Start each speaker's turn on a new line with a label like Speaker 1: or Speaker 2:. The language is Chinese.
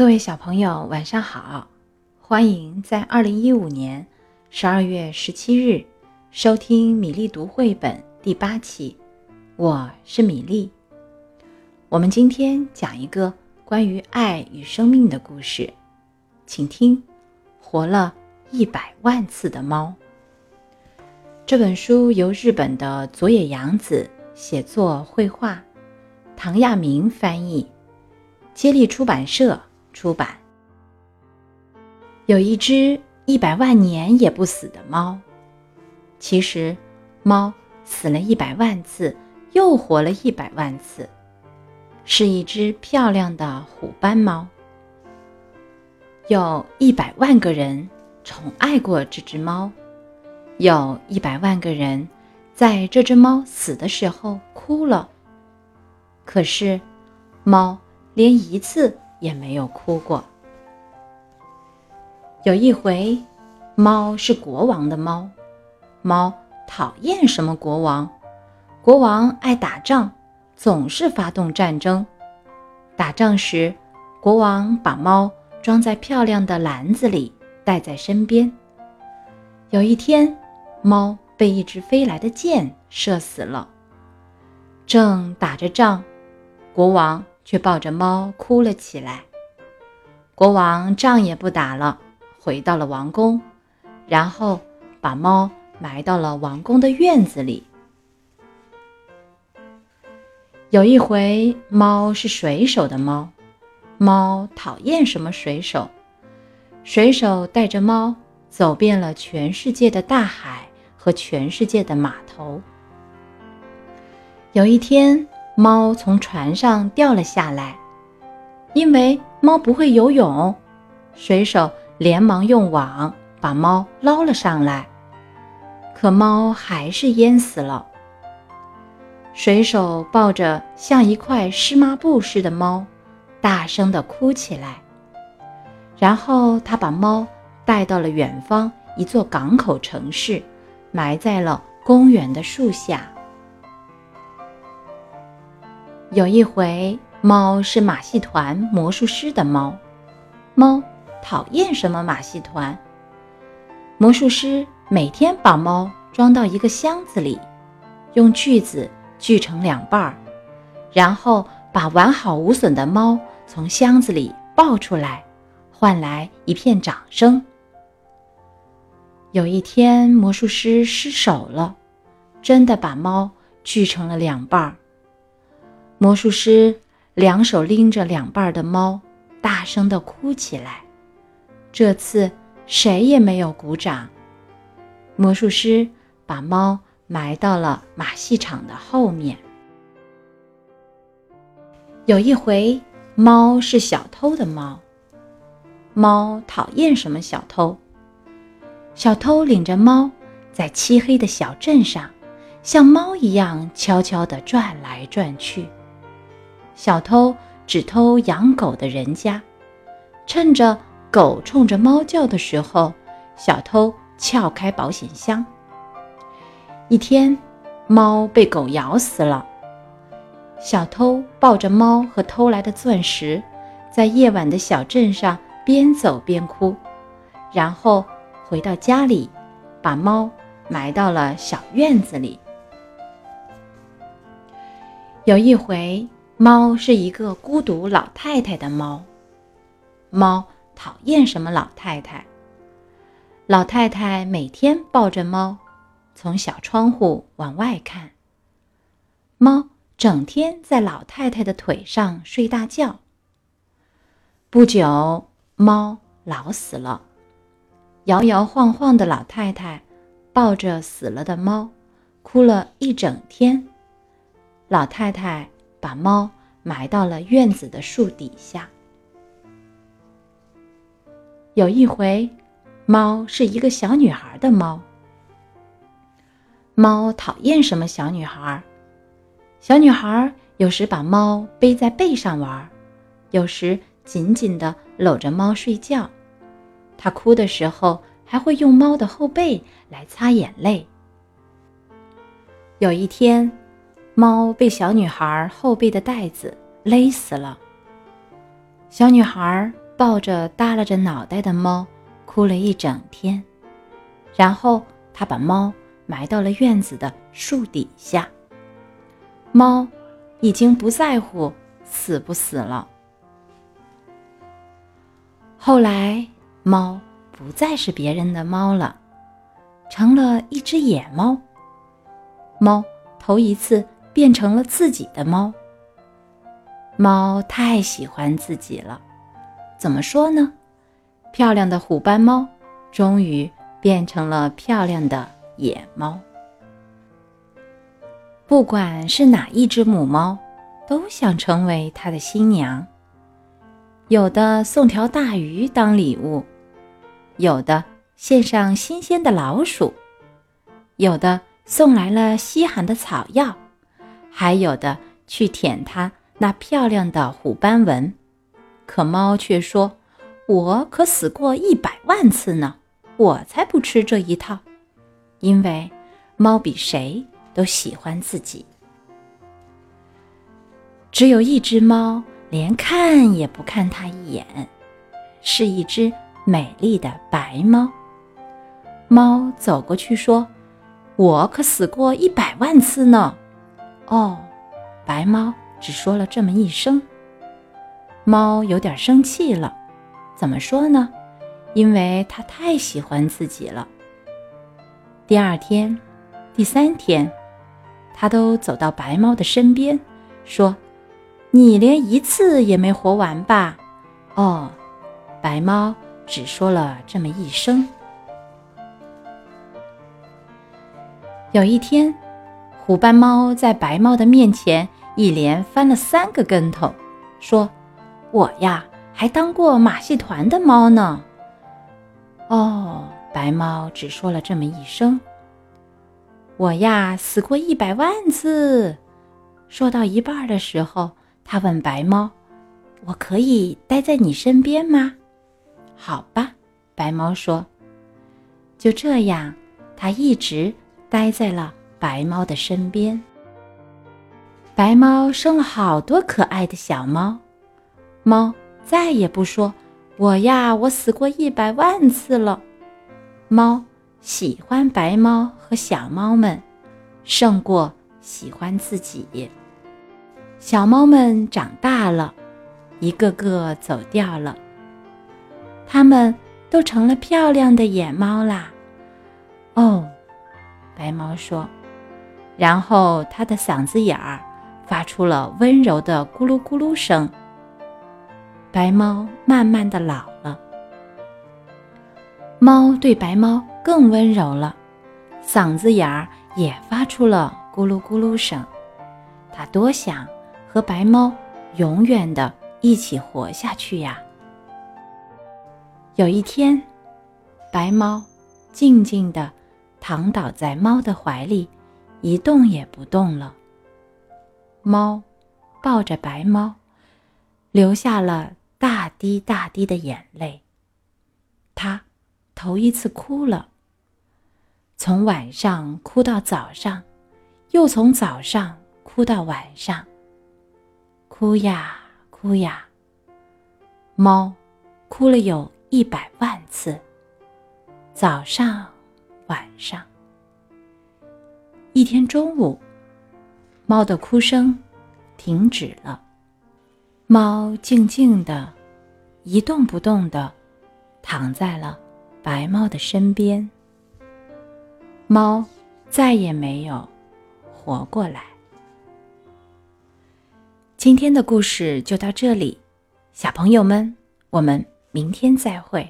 Speaker 1: 各位小朋友，晚上好！欢迎在二零一五年十二月十七日收听米粒读绘本第八期。我是米粒。我们今天讲一个关于爱与生命的故事，请听《活了一百万次的猫》。这本书由日本的佐野洋子写作、绘画，唐亚明翻译，接力出版社。出版。有一只一百万年也不死的猫。其实，猫死了一百万次，又活了一百万次，是一只漂亮的虎斑猫。有一百万个人宠爱过这只猫，有一百万个人在这只猫死的时候哭了。可是，猫连一次。也没有哭过。有一回，猫是国王的猫，猫讨厌什么国王？国王爱打仗，总是发动战争。打仗时，国王把猫装在漂亮的篮子里，带在身边。有一天，猫被一只飞来的箭射死了。正打着仗，国王。却抱着猫哭了起来。国王仗也不打了，回到了王宫，然后把猫埋到了王宫的院子里。有一回，猫是水手的猫，猫讨厌什么水手？水手带着猫走遍了全世界的大海和全世界的码头。有一天。猫从船上掉了下来，因为猫不会游泳，水手连忙用网把猫捞了上来，可猫还是淹死了。水手抱着像一块湿抹布似的猫，大声地哭起来，然后他把猫带到了远方一座港口城市，埋在了公园的树下。有一回，猫是马戏团魔术师的猫，猫讨厌什么马戏团？魔术师每天把猫装到一个箱子里，用锯子锯成两半儿，然后把完好无损的猫从箱子里抱出来，换来一片掌声。有一天，魔术师失手了，真的把猫锯成了两半儿。魔术师两手拎着两半的猫，大声地哭起来。这次谁也没有鼓掌。魔术师把猫埋到了马戏场的后面。有一回，猫是小偷的猫。猫讨厌什么小偷？小偷领着猫在漆黑的小镇上，像猫一样悄悄地转来转去。小偷只偷养狗的人家，趁着狗冲着猫叫的时候，小偷撬开保险箱。一天，猫被狗咬死了。小偷抱着猫和偷来的钻石，在夜晚的小镇上边走边哭，然后回到家里，把猫埋到了小院子里。有一回。猫是一个孤独老太太的猫。猫讨厌什么老太太？老太太每天抱着猫，从小窗户往外看。猫整天在老太太的腿上睡大觉。不久，猫老死了。摇摇晃晃的老太太抱着死了的猫，哭了一整天。老太太。把猫埋到了院子的树底下。有一回，猫是一个小女孩的猫。猫讨厌什么小女孩？小女孩有时把猫背在背上玩，有时紧紧的搂着猫睡觉。她哭的时候，还会用猫的后背来擦眼泪。有一天。猫被小女孩后背的带子勒死了。小女孩抱着耷拉着脑袋的猫哭了一整天，然后她把猫埋到了院子的树底下。猫已经不在乎死不死了。后来，猫不再是别人的猫了，成了一只野猫。猫头一次变成了自己的猫。猫太喜欢自己了，怎么说呢？漂亮的虎斑猫终于变成了漂亮的野猫。不管是哪一只母猫，都想成为它的新娘。有的送条大鱼当礼物，有的献上新鲜的老鼠，有的送来了稀罕的草药，还有的去舔它。那漂亮的虎斑纹，可猫却说：“我可死过一百万次呢，我才不吃这一套。”因为猫比谁都喜欢自己。只有一只猫连看也不看它一眼，是一只美丽的白猫。猫走过去说：“我可死过一百万次呢。”哦，白猫。只说了这么一声，猫有点生气了。怎么说呢？因为它太喜欢自己了。第二天、第三天，它都走到白猫的身边，说：“你连一次也没活完吧？”哦，白猫只说了这么一声。有一天，虎斑猫在白猫的面前。一连翻了三个跟头，说：“我呀，还当过马戏团的猫呢。”哦，白猫只说了这么一声。我呀，死过一百万次。说到一半的时候，他问白猫：“我可以待在你身边吗？”“好吧。”白猫说。就这样，它一直待在了白猫的身边。白猫生了好多可爱的小猫，猫再也不说“我呀，我死过一百万次了”。猫喜欢白猫和小猫们，胜过喜欢自己。小猫们长大了，一个个走掉了，它们都成了漂亮的野猫啦。哦，白猫说，然后它的嗓子眼儿。发出了温柔的咕噜咕噜声。白猫慢慢的老了，猫对白猫更温柔了，嗓子眼儿也发出了咕噜咕噜声。它多想和白猫永远的一起活下去呀！有一天，白猫静静的躺倒在猫的怀里，一动也不动了。猫抱着白猫，流下了大滴大滴的眼泪。它头一次哭了，从晚上哭到早上，又从早上哭到晚上。哭呀哭呀，猫哭了有一百万次，早上、晚上。一天中午。猫的哭声停止了，猫静静的，一动不动的躺在了白猫的身边。猫再也没有活过来。今天的故事就到这里，小朋友们，我们明天再会。